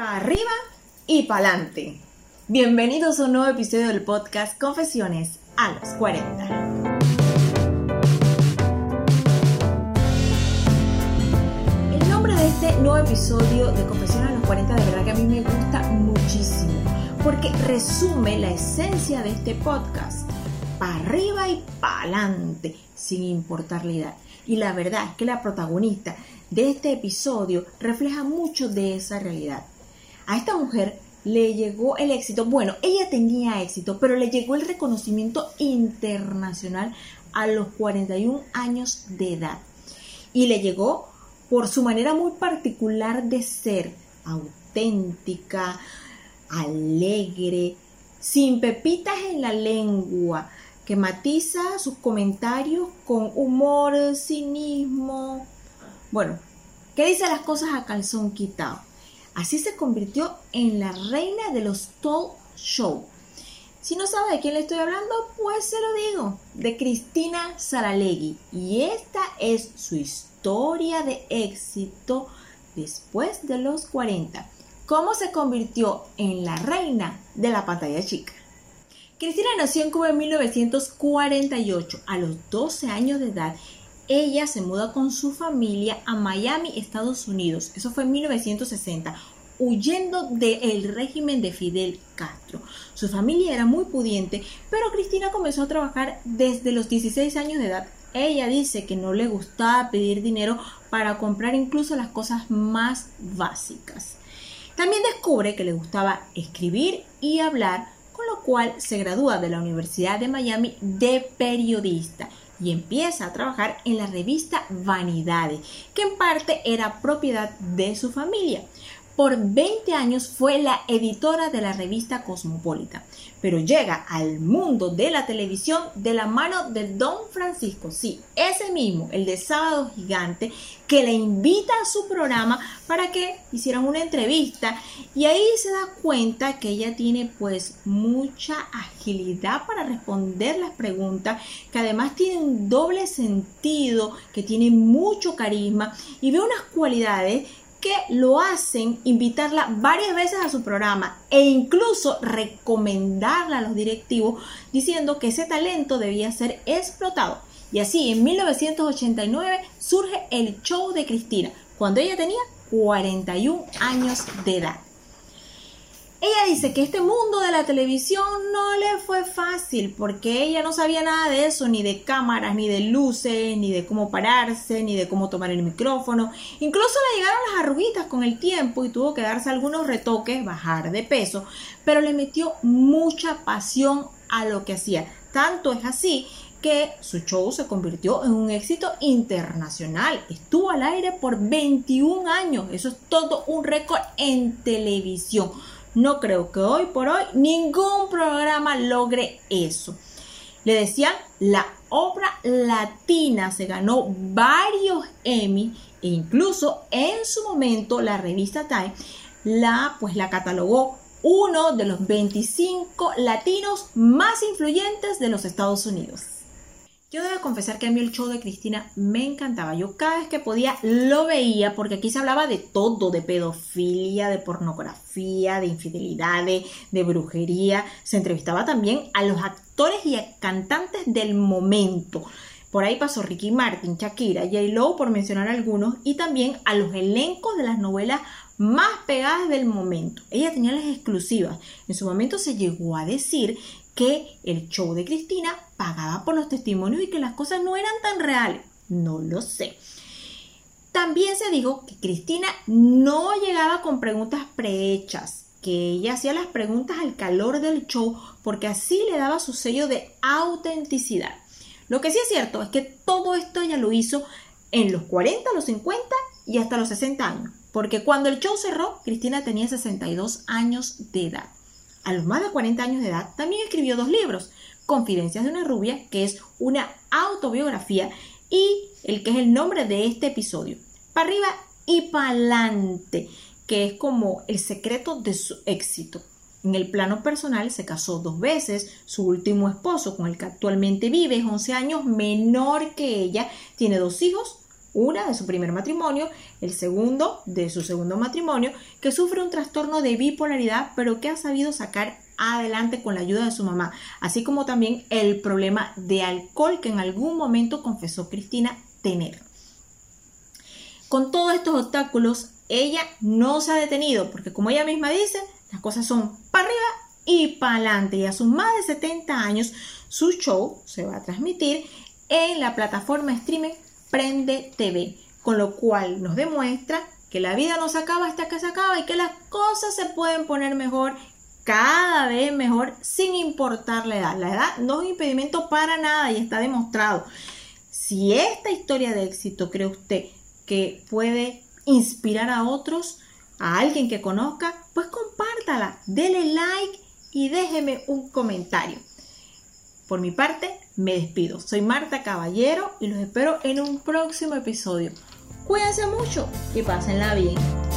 para arriba y para adelante. Bienvenidos a un nuevo episodio del podcast Confesiones a los 40. El nombre de este nuevo episodio de Confesiones a los 40 de verdad que a mí me gusta muchísimo porque resume la esencia de este podcast. Para arriba y para adelante, sin importar la edad. Y la verdad es que la protagonista de este episodio refleja mucho de esa realidad. A esta mujer le llegó el éxito, bueno, ella tenía éxito, pero le llegó el reconocimiento internacional a los 41 años de edad. Y le llegó por su manera muy particular de ser, auténtica, alegre, sin pepitas en la lengua, que matiza sus comentarios con humor, cinismo. Bueno, que dice las cosas a calzón quitado. Así se convirtió en la reina de los talk show. Si no sabe de quién le estoy hablando, pues se lo digo, de Cristina Saralegui. Y esta es su historia de éxito después de los 40. ¿Cómo se convirtió en la reina de la pantalla chica? Cristina nació en Cuba en 1948. A los 12 años de edad, ella se muda con su familia a Miami, Estados Unidos. Eso fue en 1960 huyendo del régimen de Fidel Castro. Su familia era muy pudiente, pero Cristina comenzó a trabajar desde los 16 años de edad. Ella dice que no le gustaba pedir dinero para comprar incluso las cosas más básicas. También descubre que le gustaba escribir y hablar, con lo cual se gradúa de la Universidad de Miami de periodista y empieza a trabajar en la revista Vanidades, que en parte era propiedad de su familia. Por 20 años fue la editora de la revista Cosmopolita, pero llega al mundo de la televisión de la mano de Don Francisco, sí, ese mismo, el de Sábado Gigante, que le invita a su programa para que hicieran una entrevista. Y ahí se da cuenta que ella tiene pues mucha agilidad para responder las preguntas, que además tiene un doble sentido, que tiene mucho carisma y ve unas cualidades que lo hacen invitarla varias veces a su programa e incluso recomendarla a los directivos diciendo que ese talento debía ser explotado. Y así en 1989 surge el show de Cristina, cuando ella tenía 41 años de edad. Ella dice que este mundo de la televisión no le fue fácil porque ella no sabía nada de eso, ni de cámaras, ni de luces, ni de cómo pararse, ni de cómo tomar el micrófono. Incluso le llegaron las arruguitas con el tiempo y tuvo que darse algunos retoques, bajar de peso, pero le metió mucha pasión a lo que hacía. Tanto es así que su show se convirtió en un éxito internacional. Estuvo al aire por 21 años. Eso es todo un récord en televisión. No creo que hoy por hoy ningún programa logre eso. Le decían la obra latina, se ganó varios Emmy e incluso en su momento la revista Time la pues la catalogó uno de los 25 latinos más influyentes de los Estados Unidos. Yo debo confesar que a mí el show de Cristina me encantaba. Yo cada vez que podía lo veía porque aquí se hablaba de todo, de pedofilia, de pornografía, de infidelidades, de brujería. Se entrevistaba también a los actores y a cantantes del momento. Por ahí pasó Ricky Martin, Shakira, J. Lo, por mencionar algunos, y también a los elencos de las novelas más pegadas del momento. Ella tenía las exclusivas. En su momento se llegó a decir que el show de Cristina pagaba por los testimonios y que las cosas no eran tan reales. No lo sé. También se dijo que Cristina no llegaba con preguntas prehechas, que ella hacía las preguntas al calor del show porque así le daba su sello de autenticidad. Lo que sí es cierto es que todo esto ella lo hizo en los 40, los 50 y hasta los 60 años, porque cuando el show cerró, Cristina tenía 62 años de edad. A los más de 40 años de edad también escribió dos libros, Confidencias de una rubia, que es una autobiografía, y el que es el nombre de este episodio, Para arriba y pa'lante, que es como el secreto de su éxito. En el plano personal se casó dos veces, su último esposo con el que actualmente vive es 11 años menor que ella, tiene dos hijos, Una de su primer matrimonio, el segundo de su segundo matrimonio, que sufre un trastorno de bipolaridad, pero que ha sabido sacar adelante con la ayuda de su mamá, así como también el problema de alcohol que en algún momento confesó Cristina tener. Con todos estos obstáculos, ella no se ha detenido, porque como ella misma dice, las cosas son para arriba y para adelante. Y a sus más de 70 años, su show se va a transmitir en la plataforma streaming Prende TV, con lo cual nos demuestra que la vida no se acaba hasta que se acaba y que las cosas se pueden poner mejor, cada vez mejor, sin importar la edad. La edad no es impedimento para nada y está demostrado. Si esta historia de éxito cree usted que puede inspirar a otros, a alguien que conozca, pues compártala, like y déjeme un comentario. Por mi parte, me despido. Soy Marta Caballero y los espero en un próximo episodio. Cuídense mucho y pásenla bien.